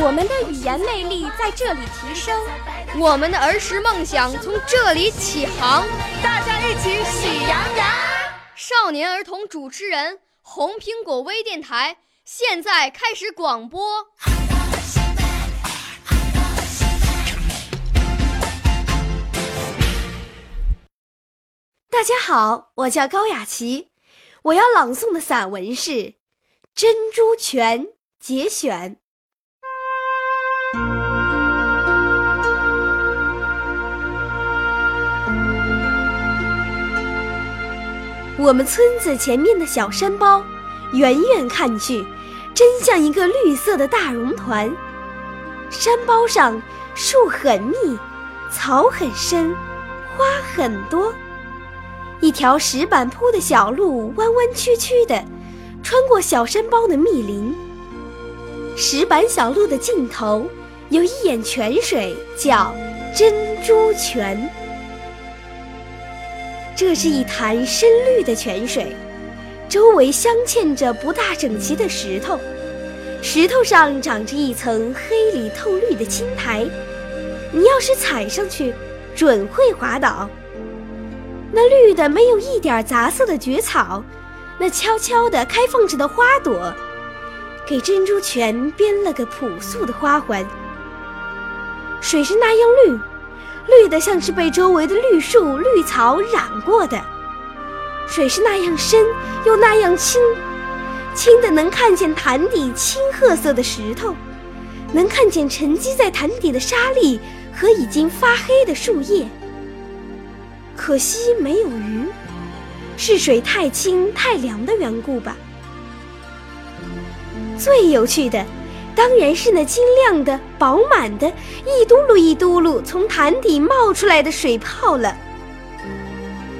我们的语言魅力在这里提升，我们的儿时梦想从这里起航。大家一起喜羊羊。少年儿童主持人，红苹果微电台。现在开始广播。大家好，我叫高雅琪，我要朗诵的散文是《珍珠泉》节选。我们村子前面的小山包，远远看去。真像一个绿色的大绒团，山包上树很密，草很深，花很多。一条石板铺的小路弯弯曲曲的，穿过小山包的密林。石板小路的尽头有一眼泉水，叫珍珠泉。这是一潭深绿的泉水。周围镶嵌着不大整齐的石头，石头上长着一层黑里透绿的青苔，你要是踩上去，准会滑倒。那绿的没有一点杂色的蕨草，那悄悄地开放着的花朵，给珍珠泉编了个朴素的花环。水是那样绿，绿的像是被周围的绿树绿草染过的。水是那样深，又那样清，清的能看见潭底青褐色的石头，能看见沉积在潭底的沙粒和已经发黑的树叶。可惜没有鱼，是水太清太凉的缘故吧。最有趣的，当然是那晶亮的、饱满的，一嘟噜一嘟噜从潭底冒出来的水泡了。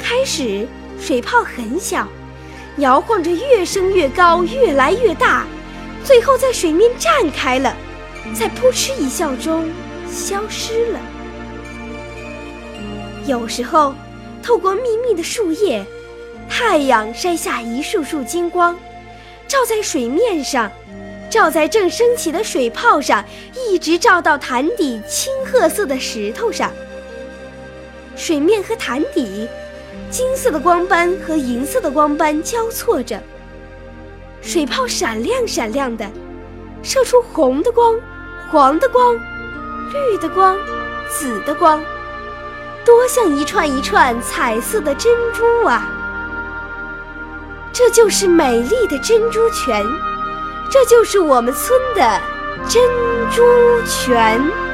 开始。水泡很小，摇晃着越升越高，越来越大，最后在水面绽开了，在扑哧一笑中消失了。有时候，透过密密的树叶，太阳晒下一束束金光，照在水面上，照在正升起的水泡上，一直照到潭底青褐色的石头上。水面和潭底。金色的光斑和银色的光斑交错着，水泡闪亮闪亮的，射出红的光、黄的光、绿的光、紫的光，多像一串一串彩色的珍珠啊！这就是美丽的珍珠泉，这就是我们村的珍珠泉。